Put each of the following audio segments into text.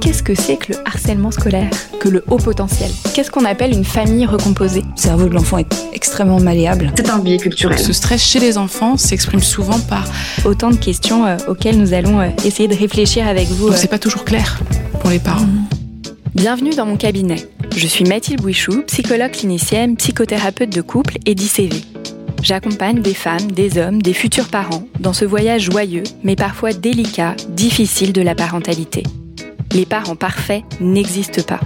Qu'est-ce que c'est que le harcèlement scolaire Que le haut potentiel Qu'est-ce qu'on appelle une famille recomposée Le cerveau de l'enfant est extrêmement malléable. C'est un biais culturel. Ce stress chez les enfants s'exprime souvent par Autant de questions euh, auxquelles nous allons euh, essayer de réfléchir avec vous. Euh. c'est pas toujours clair pour les parents. Bienvenue dans mon cabinet. Je suis Mathilde Bouichou, psychologue clinicienne, psychothérapeute de couple et d'ICV. J'accompagne des femmes, des hommes, des futurs parents dans ce voyage joyeux, mais parfois délicat, difficile de la parentalité. Les parents parfaits n'existent pas.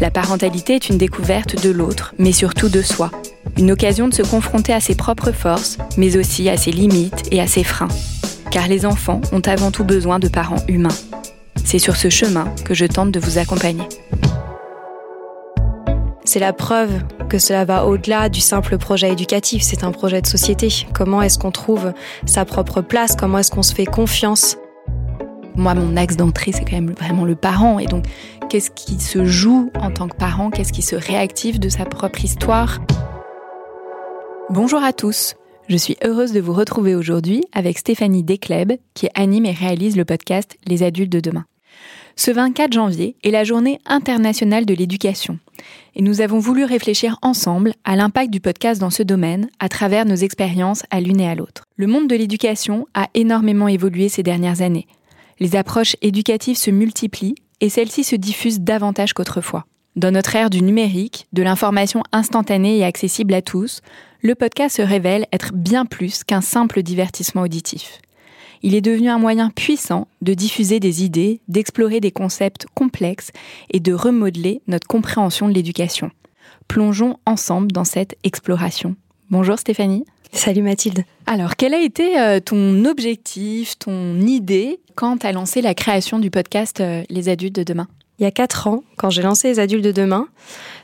La parentalité est une découverte de l'autre, mais surtout de soi. Une occasion de se confronter à ses propres forces, mais aussi à ses limites et à ses freins. Car les enfants ont avant tout besoin de parents humains. C'est sur ce chemin que je tente de vous accompagner. C'est la preuve que cela va au-delà du simple projet éducatif, c'est un projet de société. Comment est-ce qu'on trouve sa propre place? Comment est-ce qu'on se fait confiance? Moi, mon axe d'entrée, c'est quand même vraiment le parent. Et donc, qu'est-ce qui se joue en tant que parent? Qu'est-ce qui se réactive de sa propre histoire? Bonjour à tous. Je suis heureuse de vous retrouver aujourd'hui avec Stéphanie Descleb, qui anime et réalise le podcast Les adultes de demain. Ce 24 janvier est la journée internationale de l'éducation. Et nous avons voulu réfléchir ensemble à l'impact du podcast dans ce domaine à travers nos expériences à l'une et à l'autre. Le monde de l'éducation a énormément évolué ces dernières années. Les approches éducatives se multiplient et celles-ci se diffusent davantage qu'autrefois. Dans notre ère du numérique, de l'information instantanée et accessible à tous, le podcast se révèle être bien plus qu'un simple divertissement auditif. Il est devenu un moyen puissant de diffuser des idées, d'explorer des concepts complexes et de remodeler notre compréhension de l'éducation. Plongeons ensemble dans cette exploration. Bonjour Stéphanie. Salut Mathilde. Alors, quel a été euh, ton objectif, ton idée quand tu as lancé la création du podcast euh, Les adultes de demain? Il y a quatre ans, quand j'ai lancé Les adultes de demain,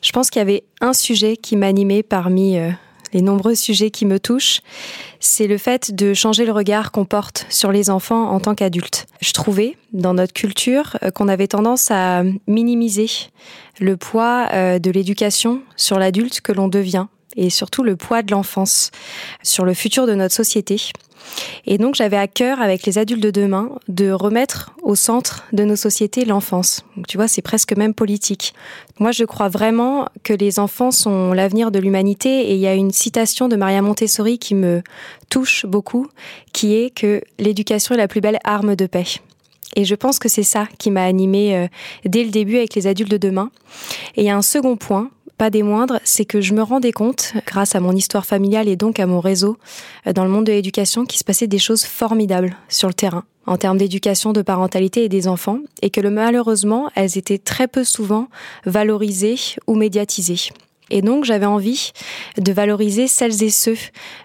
je pense qu'il y avait un sujet qui m'animait parmi euh, les nombreux sujets qui me touchent, c'est le fait de changer le regard qu'on porte sur les enfants en tant qu'adultes. Je trouvais, dans notre culture, qu'on avait tendance à minimiser le poids de l'éducation sur l'adulte que l'on devient et surtout le poids de l'enfance sur le futur de notre société. Et donc j'avais à cœur, avec les adultes de demain, de remettre au centre de nos sociétés l'enfance. Tu vois, c'est presque même politique. Moi, je crois vraiment que les enfants sont l'avenir de l'humanité et il y a une citation de Maria Montessori qui me touche beaucoup, qui est que l'éducation est la plus belle arme de paix. Et je pense que c'est ça qui m'a animée euh, dès le début avec les adultes de demain. Et il y a un second point pas des moindres, c'est que je me rendais compte, grâce à mon histoire familiale et donc à mon réseau euh, dans le monde de l'éducation, qu'il se passait des choses formidables sur le terrain en termes d'éducation, de parentalité et des enfants, et que malheureusement, elles étaient très peu souvent valorisées ou médiatisées. Et donc j'avais envie de valoriser celles et ceux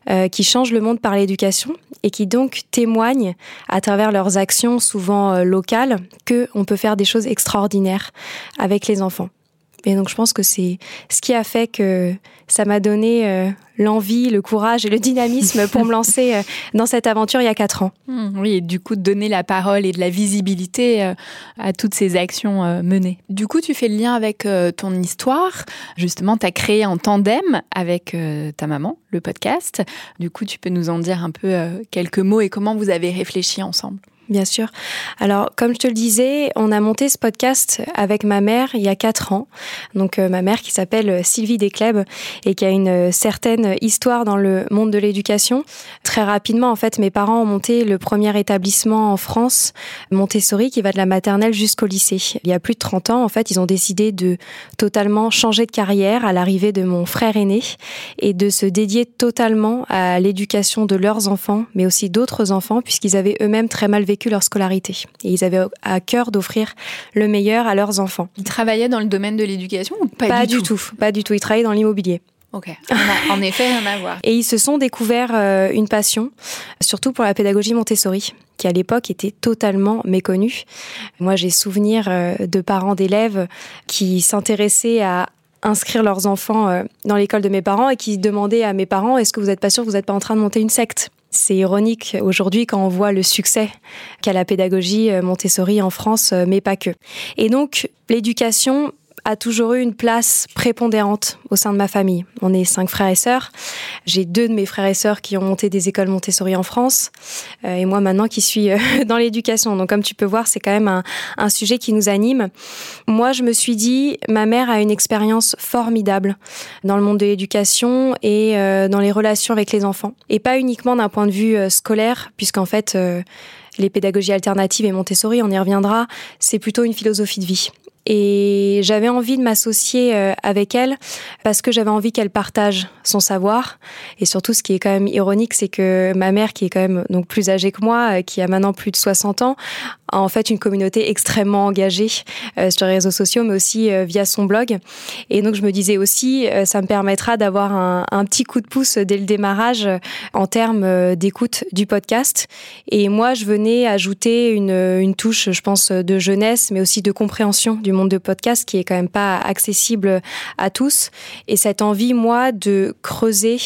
euh, qui changent le monde par l'éducation et qui donc témoignent à travers leurs actions souvent euh, locales que on peut faire des choses extraordinaires avec les enfants. Et donc je pense que c'est ce qui a fait que ça m'a donné euh, l'envie, le courage et le dynamisme pour me lancer euh, dans cette aventure il y a quatre ans. Mmh, oui, et du coup de donner la parole et de la visibilité euh, à toutes ces actions menées. Du coup, tu fais le lien avec ton histoire. Justement, tu as créé en tandem avec ta maman le podcast. Du coup, tu peux nous en dire un peu quelques mots et comment vous avez réfléchi ensemble? Bien sûr. Alors, comme je te le disais, on a monté ce podcast avec ma mère il y a quatre ans. Donc, euh, ma mère qui s'appelle Sylvie Descleb et qui a une euh, certaine histoire dans le monde de l'éducation. Très rapidement, en fait, mes parents ont monté le premier établissement en France, Montessori, qui va de la maternelle jusqu'au lycée. Il y a plus de 30 ans, en fait, ils ont décidé de totalement changer de carrière à l'arrivée de mon frère aîné et de se dédier totalement à l'éducation de leurs enfants, mais aussi d'autres enfants, puisqu'ils avaient eux-mêmes très mal vécu vécu leur scolarité. Et ils avaient à cœur d'offrir le meilleur à leurs enfants. Ils travaillaient dans le domaine de l'éducation ou pas, Pas du, du tout, pas du tout. Ils travaillaient dans l'immobilier. Ok, a- en effet, rien à voir. Et ils se sont découverts euh, une passion, surtout pour la pédagogie Montessori, qui à l'époque était totalement méconnue. Moi, j'ai souvenir euh, de parents d'élèves qui s'intéressaient à inscrire leurs enfants euh, dans l'école de mes parents et qui demandaient à mes parents est-ce que vous n'êtes pas sûr que vous n'êtes pas en train de monter une secte? C'est ironique aujourd'hui quand on voit le succès qu'a la pédagogie Montessori en France, euh, mais pas que. Et donc, l'éducation a toujours eu une place prépondérante au sein de ma famille. On est cinq frères et sœurs. J'ai deux de mes frères et sœurs qui ont monté des écoles Montessori en France, euh, et moi maintenant qui suis euh, dans l'éducation. Donc comme tu peux voir, c'est quand même un, un sujet qui nous anime. Moi, je me suis dit, ma mère a une expérience formidable dans le monde de l'éducation et euh, dans les relations avec les enfants, et pas uniquement d'un point de vue euh, scolaire, puisqu'en fait, euh, les pédagogies alternatives et Montessori, on y reviendra, c'est plutôt une philosophie de vie. Et j'avais envie de m'associer euh, avec elle parce que j'avais envie qu'elle partage son savoir. Et surtout, ce qui est quand même ironique, c'est que ma mère, qui est quand même donc plus âgée que moi, euh, qui a maintenant plus de 60 ans, en fait une communauté extrêmement engagée euh, sur les réseaux sociaux, mais aussi euh, via son blog. Et donc, je me disais aussi, euh, ça me permettra d'avoir un, un petit coup de pouce dès le démarrage en termes d'écoute du podcast. Et moi, je venais ajouter une, une touche, je pense, de jeunesse, mais aussi de compréhension du monde de podcast qui est quand même pas accessible à tous. Et cette envie, moi, de creuser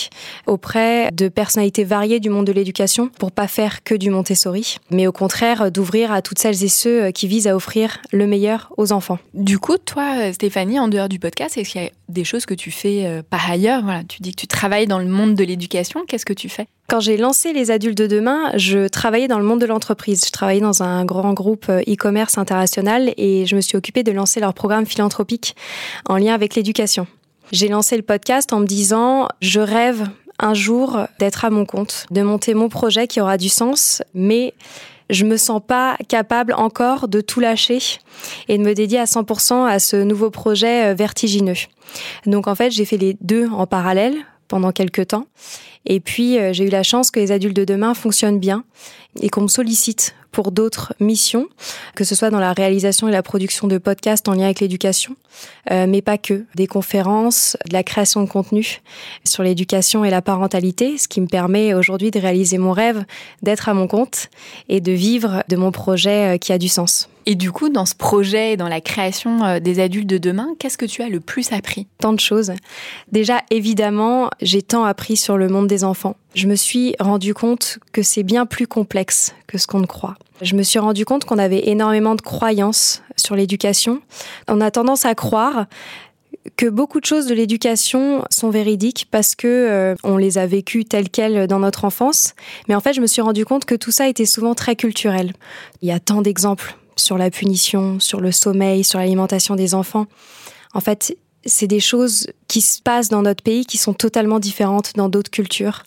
auprès de personnalités variées du monde de l'éducation pour pas faire que du Montessori, mais au contraire d'ouvrir à toutes celles et ceux qui visent à offrir le meilleur aux enfants. Du coup, toi, euh, Stéphanie, en dehors du podcast, est-ce qu'il y a des choses que tu fais euh, par ailleurs? Voilà, tu dis que tu travailles dans le monde de l'éducation. Qu'est-ce que tu fais? Quand j'ai lancé les adultes de demain, je travaillais dans le monde de l'entreprise. Je travaillais dans un grand groupe euh, e-commerce international et je me suis occupée de lancer leur programme philanthropique en lien avec l'éducation. J'ai lancé le podcast en me disant, je rêve un jour d'être à mon compte, de monter mon projet qui aura du sens, mais je me sens pas capable encore de tout lâcher et de me dédier à 100% à ce nouveau projet euh, vertigineux. Donc en fait, j'ai fait les deux en parallèle pendant quelques temps. Et puis, euh, j'ai eu la chance que les adultes de demain fonctionnent bien et qu'on me sollicite pour d'autres missions, que ce soit dans la réalisation et la production de podcasts en lien avec l'éducation, euh, mais pas que. Des conférences, de la création de contenu sur l'éducation et la parentalité, ce qui me permet aujourd'hui de réaliser mon rêve d'être à mon compte et de vivre de mon projet euh, qui a du sens. Et du coup, dans ce projet et dans la création des adultes de demain, qu'est-ce que tu as le plus appris? Tant de choses. Déjà, évidemment, j'ai tant appris sur le monde des enfants. Je me suis rendu compte que c'est bien plus complexe que ce qu'on ne croit. Je me suis rendu compte qu'on avait énormément de croyances sur l'éducation. On a tendance à croire que beaucoup de choses de l'éducation sont véridiques parce que euh, on les a vécues telles quelles dans notre enfance. Mais en fait, je me suis rendu compte que tout ça était souvent très culturel. Il y a tant d'exemples sur la punition, sur le sommeil, sur l'alimentation des enfants. En fait, c'est des choses qui se passent dans notre pays qui sont totalement différentes dans d'autres cultures.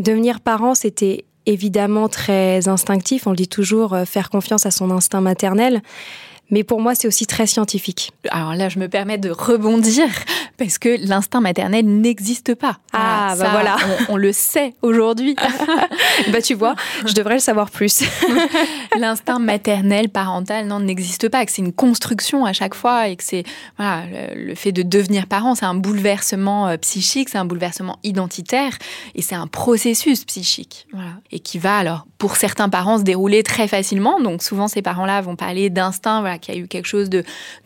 Devenir parent, c'était évidemment très instinctif. On le dit toujours, euh, faire confiance à son instinct maternel. Mais pour moi, c'est aussi très scientifique. Alors là, je me permets de rebondir parce que l'instinct maternel n'existe pas. Ah, bah ça, voilà. On, on le sait aujourd'hui. bah tu vois, je devrais le savoir plus. L'instinct maternel, parental, non, n'existe pas. Que c'est une construction à chaque fois et que c'est voilà le, le fait de devenir parent, c'est un bouleversement euh, psychique, c'est un bouleversement identitaire et c'est un processus psychique. Voilà. Et qui va alors pour certains parents se dérouler très facilement. Donc souvent ces parents-là vont parler d'instinct, voilà, qu'il y a eu quelque chose de,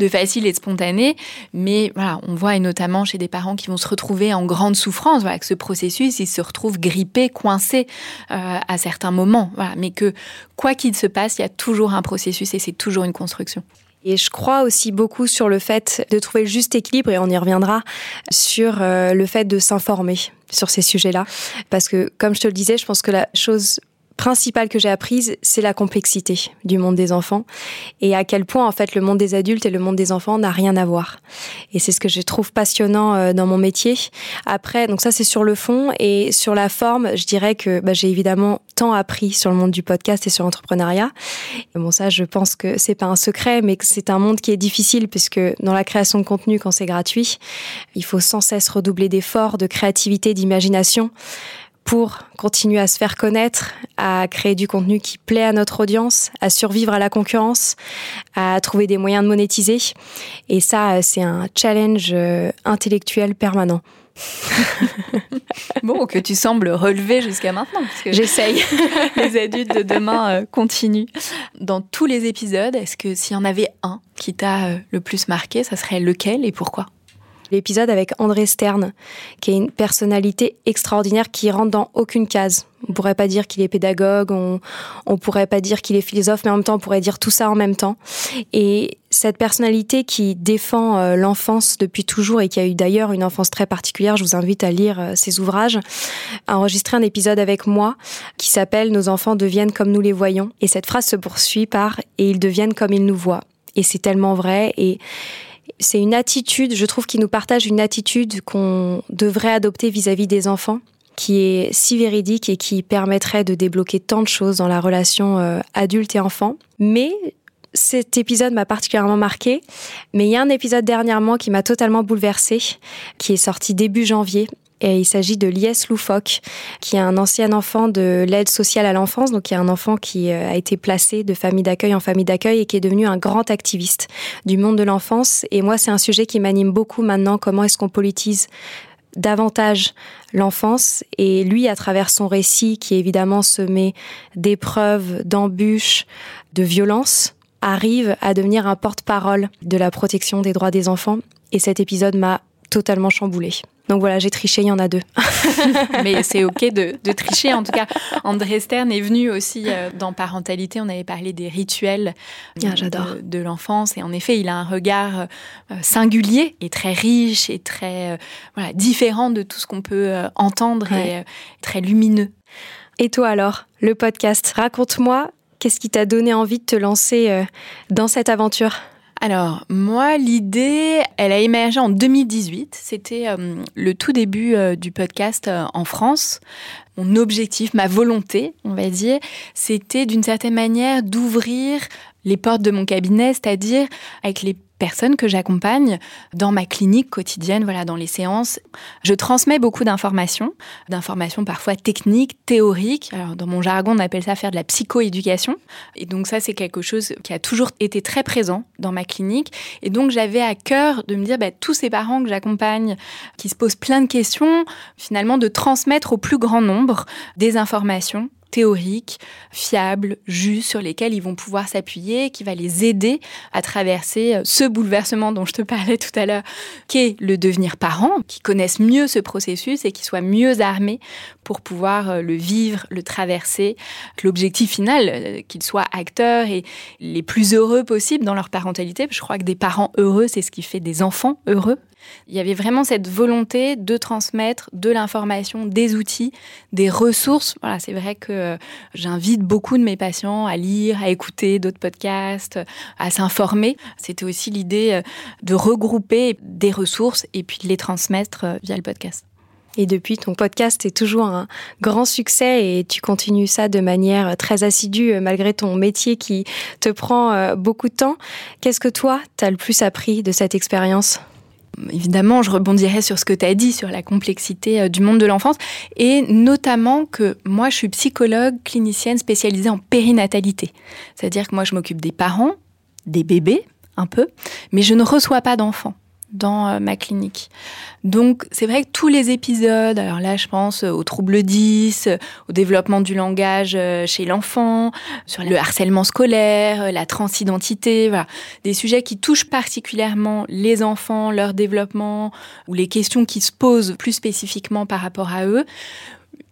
facile et de spontané. Mais voilà, on voit et notamment chez des parents qui vont se retrouver en grande souffrance, voilà, que ce processus, il se retrouve grippé, coincé euh, à certains moments. Voilà, mais que quoi qu'il se passe, il y a toujours un processus et c'est toujours une construction. Et je crois aussi beaucoup sur le fait de trouver le juste équilibre, et on y reviendra, sur euh, le fait de s'informer sur ces sujets-là. Parce que, comme je te le disais, je pense que la chose principale que j'ai apprise, c'est la complexité du monde des enfants et à quel point en fait le monde des adultes et le monde des enfants n'a rien à voir. Et c'est ce que je trouve passionnant euh, dans mon métier. Après, donc ça c'est sur le fond et sur la forme, je dirais que bah, j'ai évidemment tant appris sur le monde du podcast et sur l'entrepreneuriat. Bon ça, je pense que c'est pas un secret, mais que c'est un monde qui est difficile puisque dans la création de contenu, quand c'est gratuit, il faut sans cesse redoubler d'efforts, de créativité, d'imagination pour continuer à se faire connaître, à créer du contenu qui plaît à notre audience, à survivre à la concurrence, à trouver des moyens de monétiser. Et ça, c'est un challenge euh, intellectuel permanent. bon, que tu sembles relever jusqu'à maintenant. J'essaye. les adultes de demain euh, continuent. Dans tous les épisodes, est-ce que s'il y en avait un qui t'a euh, le plus marqué, ça serait lequel et pourquoi? L'épisode avec André Stern, qui est une personnalité extraordinaire qui rentre dans aucune case. On pourrait pas dire qu'il est pédagogue, on, on pourrait pas dire qu'il est philosophe, mais en même temps, on pourrait dire tout ça en même temps. Et cette personnalité qui défend euh, l'enfance depuis toujours et qui a eu d'ailleurs une enfance très particulière, je vous invite à lire euh, ses ouvrages, a enregistré un épisode avec moi qui s'appelle Nos enfants deviennent comme nous les voyons. Et cette phrase se poursuit par Et ils deviennent comme ils nous voient. Et c'est tellement vrai. Et c'est une attitude, je trouve qu'il nous partage une attitude qu'on devrait adopter vis-à-vis des enfants qui est si véridique et qui permettrait de débloquer tant de choses dans la relation euh, adulte et enfant. Mais cet épisode m'a particulièrement marqué. Mais il y a un épisode dernièrement qui m'a totalement bouleversée, qui est sorti début janvier et il s'agit de Lies Loufoque, qui est un ancien enfant de l'aide sociale à l'enfance, donc qui est un enfant qui euh, a été placé de famille d'accueil en famille d'accueil et qui est devenu un grand activiste du monde de l'enfance. Et moi, c'est un sujet qui m'anime beaucoup maintenant. Comment est-ce qu'on politise davantage l'enfance? Et lui à travers son récit qui évidemment semé d'épreuves, d'embûches, de violences arrive à devenir un porte-parole de la protection des droits des enfants et cet épisode m'a totalement chamboulé. Donc voilà, j'ai triché, il y en a deux. Mais c'est OK de, tricher. En tout cas, André Stern est venu aussi euh, dans Parentalité. On avait parlé des rituels ah, euh, de, l'enfance. Et en effet, il a un regard euh, singulier et très riche et très voilà, différent de tout ce qu'on peut entendre et très lumineux. Et toi alors, le podcast, raconte-moi, qu'est-ce qui t'a donné envie de te lancer dans cette aventure? Alors, moi, l'idée, elle a émergé en 2018. C'était euh, le tout début euh, du podcast euh, en France. Mon objectif, ma volonté, on va dire, c'était d'une certaine manière d'ouvrir les portes de mon cabinet, c'est-à-dire avec les personnes que j'accompagne dans ma clinique quotidienne, voilà, dans les séances. Je transmets beaucoup d'informations, d'informations parfois techniques, théoriques. Alors, dans mon jargon, on appelle ça faire de la psychoéducation. Et donc, ça, c'est quelque chose qui a toujours été très présent dans ma clinique. Et donc, j'avais à cœur de me dire, bah, tous ces parents que j'accompagne, qui se posent plein de questions, finalement, de transmettre au plus grand nombre des informations théoriques, fiables, justes, sur lesquels ils vont pouvoir s'appuyer, qui va les aider à traverser euh, ce bouleversement dont je te parlais tout à l'heure, qui est le devenir parent, qui connaissent mieux ce processus et qui soient mieux armés pour pouvoir euh, le vivre, le traverser. L'objectif final, euh, qu'ils soient acteurs et les plus heureux possibles dans leur parentalité. Je crois que des parents heureux, c'est ce qui fait des enfants heureux. Il y avait vraiment cette volonté de transmettre de l'information, des outils, des ressources. Voilà, c'est vrai que euh, j'invite beaucoup de mes patients à lire, à écouter d'autres podcasts, à s'informer. C'était aussi l'idée euh, de regrouper des ressources et puis de les transmettre euh, via le podcast. Et depuis, ton podcast est toujours un grand succès et tu continues ça de manière très assidue malgré ton métier qui te prend beaucoup de temps. Qu'est-ce que toi, tu as le plus appris de cette expérience? Évidemment, je rebondirai sur ce que tu as dit sur la complexité euh, du monde de l'enfance et notamment que moi, je suis psychologue clinicienne spécialisée en périnatalité. C'est-à-dire que moi, je m'occupe des parents, des bébés, un peu, mais je ne reçois pas d'enfants dans euh, ma clinique. Donc c'est vrai que tous les épisodes, alors là je pense aux troubles 10, au développement du langage euh, chez l'enfant, sur le harcèlement scolaire, euh, la transidentité, voilà, des sujets qui touchent particulièrement les enfants, leur développement ou les questions qui se posent plus spécifiquement par rapport à eux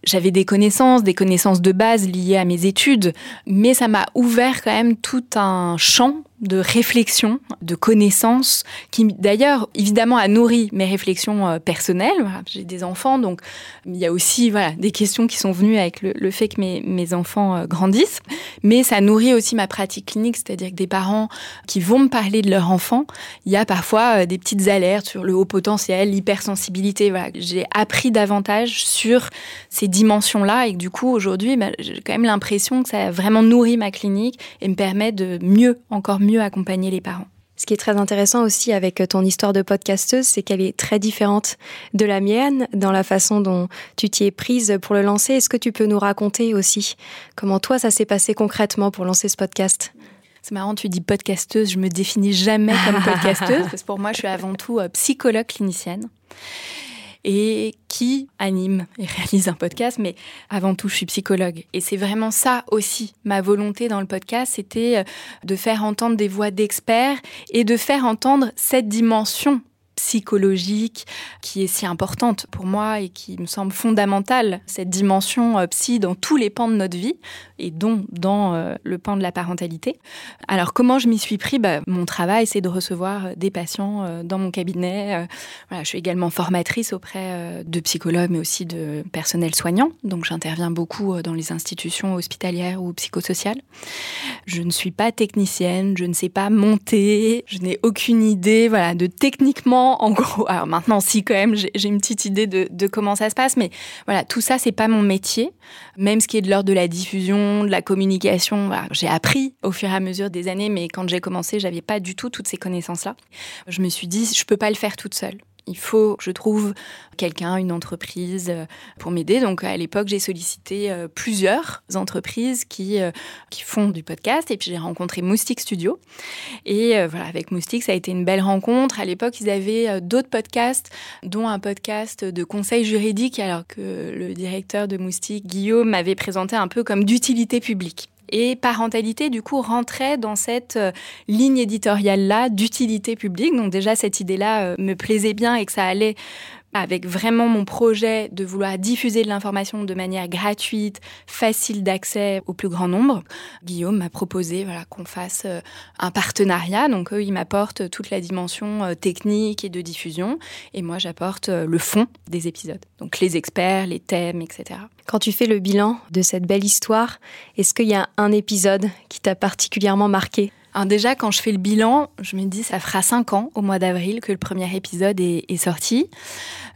j'avais des connaissances, des connaissances de base liées à mes études, mais ça m'a ouvert quand même tout un champ de réflexion, de connaissances, qui d'ailleurs évidemment a nourri mes réflexions euh, personnelles. J'ai des enfants, donc il y a aussi voilà des questions qui sont venues avec le, fait que mes, mes enfants euh, grandissent, mais ça nourrit aussi ma pratique clinique, c'est-à-dire que des parents qui vont me parler de leur enfant, il y a parfois euh, des petites alertes sur le haut potentiel, l'hypersensibilité. Voilà, j'ai appris davantage sur ces dimensions-là et que du coup aujourd'hui, bah, j'ai quand même l'impression que ça a vraiment nourri ma clinique et me permet de mieux, encore mieux accompagner les parents. Ce qui est très intéressant aussi avec ton histoire de podcasteuse, c'est qu'elle est très différente de la mienne dans la façon dont tu t'y es prise pour le lancer. Est-ce que tu peux nous raconter aussi comment toi ça s'est passé concrètement pour lancer ce podcast? C'est marrant, tu dis podcasteuse, je me définis jamais comme podcasteuse, parce que pour moi, je suis avant tout euh, psychologue clinicienne et qui anime et réalise un podcast, mais avant tout, je suis psychologue. Et c'est vraiment ça aussi, ma volonté dans le podcast, c'était euh, de faire entendre des voix d'experts et de faire entendre cette dimension psychologique qui est si importante pour moi et qui me semble fondamentale, cette dimension euh, psy dans tous les pans de notre vie et dont dans euh, le pan de la parentalité. Alors comment je m'y suis pris? Bah, Mon travail, c'est de recevoir euh, des patients dans mon cabinet. Je suis également formatrice auprès de psychologues, mais aussi de personnel soignant. Donc j'interviens beaucoup dans les institutions hospitalières ou psychosociales. Je ne suis pas technicienne, je ne sais pas monter, je n'ai aucune idée voilà, de techniquement en gros, alors maintenant, si quand même, j'ai une petite idée de, comment ça se passe, mais voilà, tout ça, c'est pas mon métier. Même ce qui est de l'ordre de la diffusion, de la communication, j'ai appris au fur et à mesure des années, mais quand j'ai commencé, j'avais pas du tout toutes ces connaissances-là. Je me suis dit, je peux pas le faire toute seule. Il faut que je trouve quelqu'un, une entreprise euh, pour m'aider. Donc à l'époque, j'ai sollicité euh, plusieurs entreprises qui, euh, qui font du podcast et puis j'ai rencontré Moustique Studio. Et voilà, avec Moustique, ça a été une belle rencontre. À l'époque, ils avaient d'autres podcasts, dont un podcast de conseil juridique, alors que le directeur de Moustique, Guillaume, m'avait présenté un peu comme d'utilité publique. Et parentalité, du coup, rentrait dans cette euh, ligne éditoriale-là d'utilité publique. Donc déjà, cette idée-là euh, me plaisait bien et que ça allait avec vraiment mon projet de vouloir diffuser de l'information de manière gratuite, facile d'accès au plus grand nombre, Guillaume m'a proposé qu'on fasse euh, un partenariat. Donc eux, ils m'apportent toute la dimension euh, technique et de diffusion, et moi, j'apporte euh, le fond des épisodes. Donc les experts, les thèmes, etc. Quand tu fais le bilan de cette belle histoire, est-ce qu'il y a un épisode qui t'a particulièrement marqué? Alors déjà, quand je fais le bilan, je me dis, ça fera cinq ans au mois d'avril que le premier épisode est, sorti.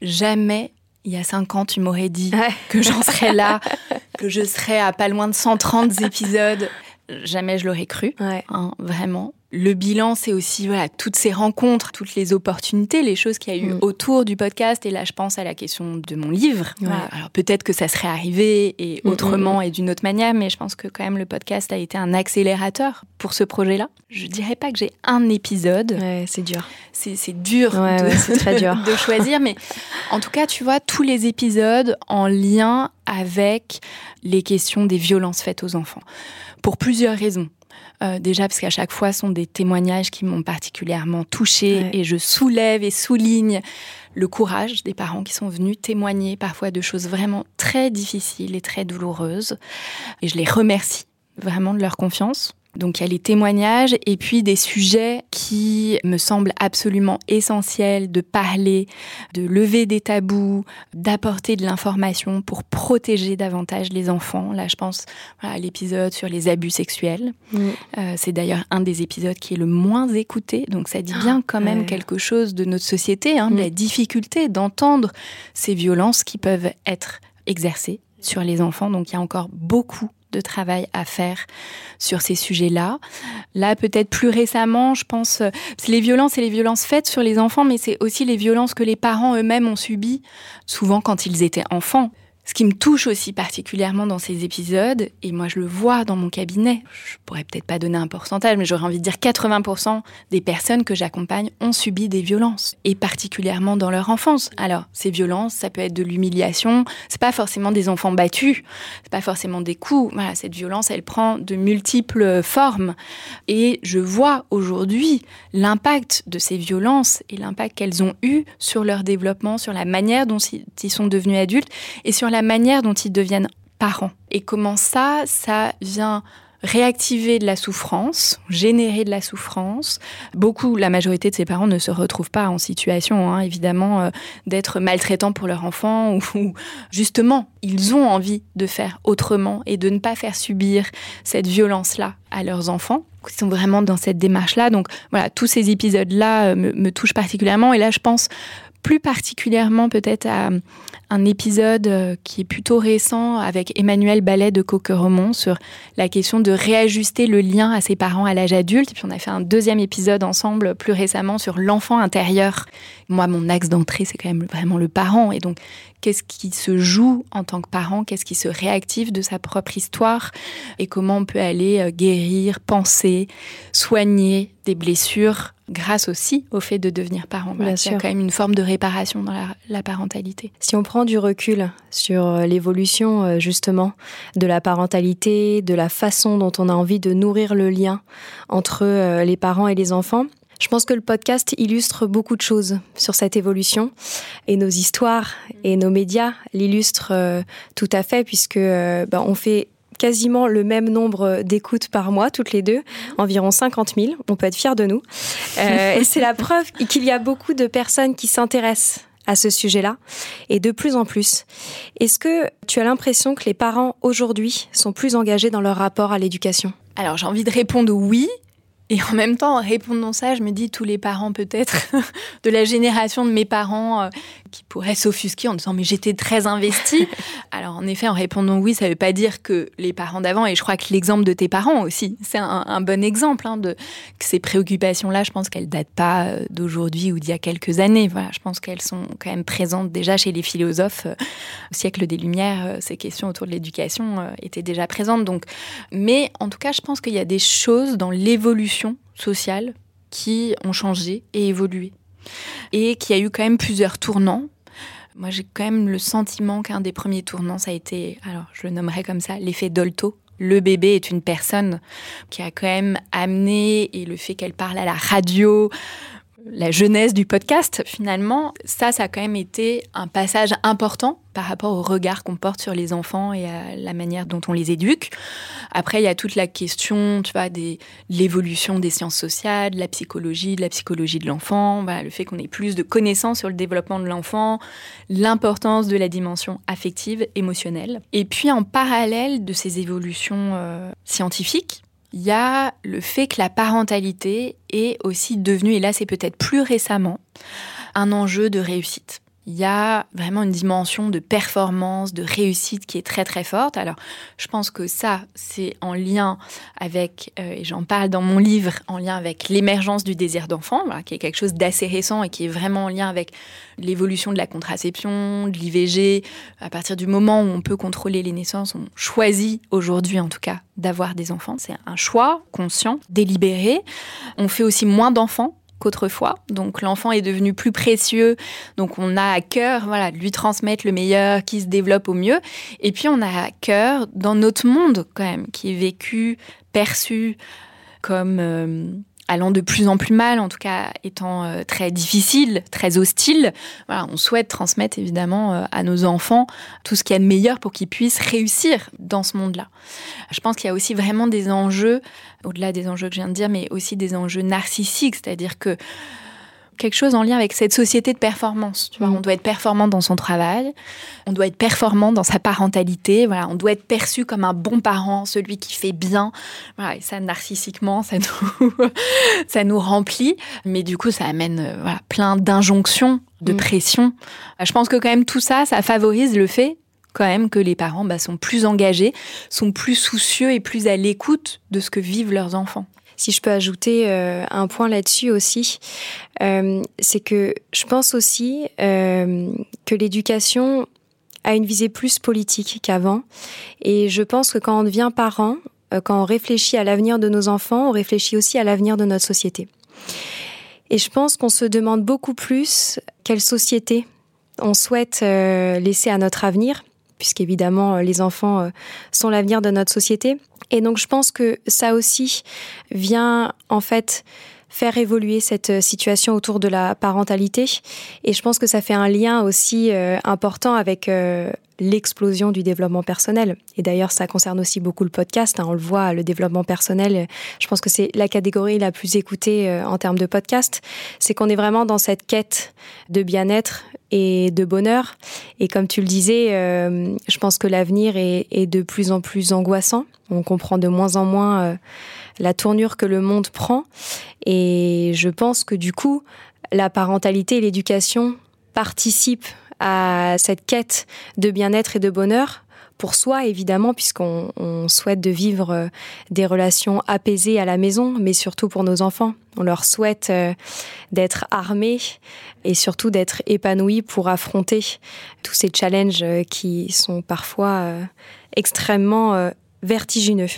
Jamais, il y a cinq ans, tu m'aurais dit que j'en serais là, que je serais à pas loin de 130 épisodes. Jamais je l'aurais cru, hein, vraiment. Le bilan, c'est aussi voilà toutes ces rencontres, toutes les opportunités, les choses qu'il y a eu mm. autour du podcast. Et là, je pense à la question de mon livre. Alors peut-être que ça serait arrivé et mm, autrement mm, et d'une autre manière, mais je pense que quand même le podcast a été un accélérateur pour ce projet-là. Je dirais pas que j'ai un épisode. c'est dur. C'est dur, de, très dur de choisir, mais en tout cas, tu vois tous les épisodes en lien avec les questions des violences faites aux enfants pour plusieurs raisons. Euh, déjà parce qu'à chaque fois sont des témoignages qui m'ont particulièrement touchée et je soulève et souligne le courage des parents qui sont venus témoigner parfois de choses vraiment très difficiles et très douloureuses. Et je les remercie vraiment de leur confiance. Donc il y a les témoignages et puis des sujets qui me semblent absolument essentiels de parler, de lever des tabous, d'apporter de l'information pour protéger davantage les enfants. Là, je pense à l'épisode sur les abus sexuels. Euh, c'est d'ailleurs un des épisodes qui est le moins écouté, donc ça dit bien quand même quelque chose de notre société, hein, de la mm. difficulté d'entendre ces violences qui peuvent être exercées sur les enfants. Donc il y a encore beaucoup de travail à faire sur ces sujets-là. Là, peut-être plus récemment, je pense, euh, les violences et les violences faites sur les enfants, mais c'est aussi les violences que les parents eux-mêmes ont subies, souvent quand ils étaient enfants. Ce qui me touche aussi particulièrement dans ces épisodes, et moi je le vois dans mon cabinet, je pourrais peut-être pas donner un pourcentage, mais j'aurais envie de dire 80% des personnes que j'accompagne ont subi des violences, et particulièrement dans leur enfance. Alors, ces violences, ça peut être de l'humiliation, c'est pas forcément des enfants battus, c'est pas forcément des coups. Voilà, cette violence, elle prend de multiples formes. Et je vois aujourd'hui l'impact de ces violences et l'impact qu'elles ont eu sur leur développement, sur la manière dont ils sont devenus adultes, et sur la manière dont ils deviennent parents. Et comment ça, ça vient réactiver de la souffrance, générer de la souffrance. Beaucoup, la majorité de ces parents ne se retrouvent pas en situation, hein, évidemment, euh, d'être maltraitants pour leur enfant ou, justement, ils ont envie de faire autrement et de ne pas faire subir cette violence-là à leurs enfants. Ils sont vraiment dans cette démarche-là. Donc voilà, tous ces épisodes-là euh, me touchent particulièrement. Et là, je pense plus particulièrement peut-être à un épisode euh, qui est plutôt récent avec Emmanuel Ballet de Coqueromont sur la question de réajuster le lien à ses parents à l'âge adulte. Et puis on a fait un deuxième épisode ensemble plus récemment sur l'enfant intérieur. Moi, mon axe d'entrée, c'est quand même vraiment le parent. Et donc, qu'est-ce qui se joue en tant que parent, qu'est-ce qui se réactive de sa propre histoire? Et comment on peut aller euh, guérir, penser, soigner des blessures grâce aussi au fait de devenir parent. il y a quand même une forme de réparation dans la, parentalité. Si on prend du recul sur euh, l'évolution euh, justement de la parentalité, de la façon dont on a envie de nourrir le lien entre les parents et les enfants, je pense que le podcast illustre beaucoup de choses sur cette évolution et nos histoires et nos médias l'illustrent euh, tout à fait puisque euh, ben, on fait quasiment le même nombre d'écoutes par mois, toutes les deux, environ 50 000. On peut être fiers de nous. Euh, et c'est la preuve qu'il y a beaucoup de personnes qui s'intéressent à ce sujet-là, et de plus en plus. Est-ce que tu as l'impression que les parents aujourd'hui sont plus engagés dans leur rapport à l'éducation? Alors j'ai envie de répondre oui, et en même temps, en répondant ça, je me dis tous les parents peut-être de la génération de mes parents euh, qui pourraient s'offusquer en disant mais j'étais très investie. Alors en effet, en répondant oui, ça ne veut pas dire que les parents d'avant, et je crois que l'exemple de tes parents aussi, c'est un, bon exemple hein, de que ces préoccupations-là, je pense qu'elles datent pas euh, d'aujourd'hui ou d'il y a quelques années. Voilà, je pense qu'elles sont quand même présentes déjà chez les philosophes euh, au siècle des Lumières. ces questions autour de l'éducation étaient déjà présentes. Donc, mais en tout cas, je pense qu'il y a des choses dans l'évolution sociales qui ont changé et évolué. Et qu'il y a eu quand même plusieurs tournants. Moi, j'ai quand même le sentiment qu'un des premiers tournants, ça a été, alors je le nommerai comme ça, l'effet Dolto. Le bébé est une personne qui a quand même amené, et le fait qu'elle parle à la radio, la jeunesse du podcast, finalement, ça, ça a quand même été un passage important par rapport au regard qu'on porte sur les enfants et à la manière dont on les éduque. Après, il y a toute la question, tu vois, de l'évolution des sciences sociales, de la psychologie, de la psychologie de l'enfant, le fait qu'on ait plus de connaissances sur le développement de l'enfant, l'importance de la dimension affective, émotionnelle. Et puis, en parallèle de ces évolutions euh, scientifiques, il y a le fait que la parentalité est aussi devenue, et là c'est peut-être plus récemment, un enjeu de réussite il y a vraiment une dimension de performance, de réussite qui est très très forte. Alors, je pense que ça, c'est en lien avec, euh, et j'en parle dans mon livre, en lien avec l'émergence du désir d'enfant, qui est quelque chose d'assez récent et qui est vraiment en lien avec l'évolution de la contraception, de l'IVG. À partir du moment où on peut contrôler les naissances, on choisit aujourd'hui en tout cas d'avoir des enfants. C'est un choix conscient, délibéré. On fait aussi moins d'enfants qu'autrefois. Donc l'enfant est devenu plus précieux. Donc on a à cœur voilà, de lui transmettre le meilleur, qui se développe au mieux. Et puis on a à cœur, dans notre monde quand même, qui est vécu, perçu comme... Euh, allant de plus en plus mal, en tout cas étant euh, très difficile, très hostile. Voilà, on souhaite transmettre évidemment euh, à nos enfants tout ce qu'il y a de meilleur pour qu'ils puissent réussir dans ce monde-là. Je pense qu'il y a aussi vraiment des enjeux, au-delà des enjeux que je viens de dire, mais aussi des enjeux narcissiques, c'est-à-dire que quelque chose en lien avec cette société de performance. Tu vois, mm. on doit être performant dans son travail, on doit être performant dans sa parentalité. Voilà, on doit être perçu comme un bon parent, celui qui fait bien. Voilà, et ça narcissiquement, ça nous ça nous remplit, mais du coup, ça amène euh, voilà, plein d'injonctions, de mm. pression. Je pense que quand même tout ça, ça favorise le fait quand même que les parents bah, sont plus engagés, sont plus soucieux et plus à l'écoute de ce que vivent leurs enfants. Si je peux ajouter euh, un point là-dessus aussi, euh, c'est que je pense aussi euh, que l'éducation a une visée plus politique qu'avant. Et je pense que quand on devient parent, quand on réfléchit à l'avenir de nos enfants, on réfléchit aussi à l'avenir de notre société. Et je pense qu'on se demande beaucoup plus quelle société on souhaite laisser à notre avenir, puisqu'évidemment les enfants sont l'avenir de notre société. Et donc je pense que ça aussi vient en fait faire évoluer cette euh, situation autour de la parentalité. Et je pense que ça fait un lien aussi euh, important avec euh, l'explosion du développement personnel. Et d'ailleurs, ça concerne aussi beaucoup le podcast. Hein. on le voit, le développement personnel, je pense que c'est la catégorie la plus écoutée en termes de podcast. C'est qu'on est vraiment dans cette quête de bien-être et de bonheur. Et comme tu le disais, je pense que l'avenir est, est, de plus en plus angoissant. On comprend de moins en moins la tournure que le monde prend. Et je pense que du coup, la parentalité et l'éducation participe à cette quête de bien-être et de bonheur pour soi, évidemment, puisqu'on on souhaite de vivre euh, des relations apaisées à la maison, mais surtout pour nos enfants. On leur souhaite euh, d'être armés et surtout d'être épanouis pour affronter tous ces challenges euh, qui sont parfois extrêmement vertigineux.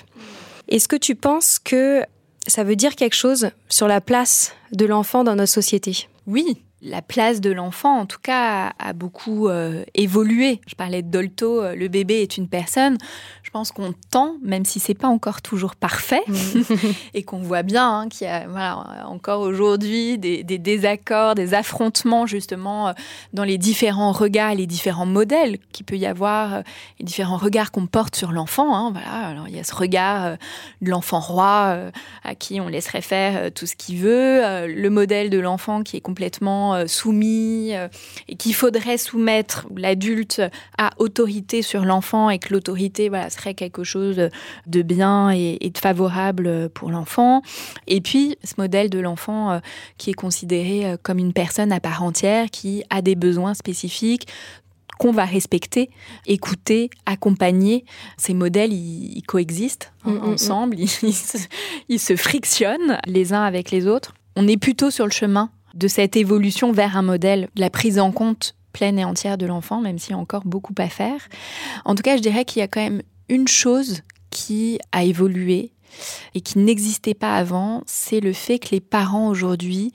Est-ce que tu penses que ça veut dire quelque chose sur la place de l'enfant dans notre société? Oui, la place de l'enfant, en tout cas, a, beaucoup euh, évolué. Je parlais de Dolto, euh, le bébé est une personne. Je pense qu'on tend, même si c'est pas encore toujours parfait, et qu'on voit bien hein, qu'il y a voilà, encore aujourd'hui des, désaccords, des affrontements justement euh, dans les différents regards, les différents modèles qu'il peut y avoir, les différents regards qu'on porte sur l'enfant. Hein, voilà. Alors il y a ce regard de l'enfant roi à qui on laisserait faire tout ce qu'il veut, le modèle de l'enfant qui est complètement euh, soumis euh, et qu'il faudrait soumettre l'adulte à autorité sur l'enfant et que l'autorité voilà, serait quelque chose de bien et, de favorable pour l'enfant. Et puis ce modèle de l'enfant euh, qui est considéré comme une personne à part entière qui a des besoins spécifiques qu'on va respecter, écouter, accompagner. Ces modèles, ils, coexistent hein, mm, mm, mm. ensemble, ils se frictionnent les uns avec les autres. On est plutôt sur le chemin de cette évolution vers un modèle, de la prise en compte pleine et entière de l'enfant, même s'il y a encore beaucoup à faire. En tout cas, je dirais qu'il y a quand même une chose qui a évolué et qui n'existait pas avant, c'est le fait que les parents aujourd'hui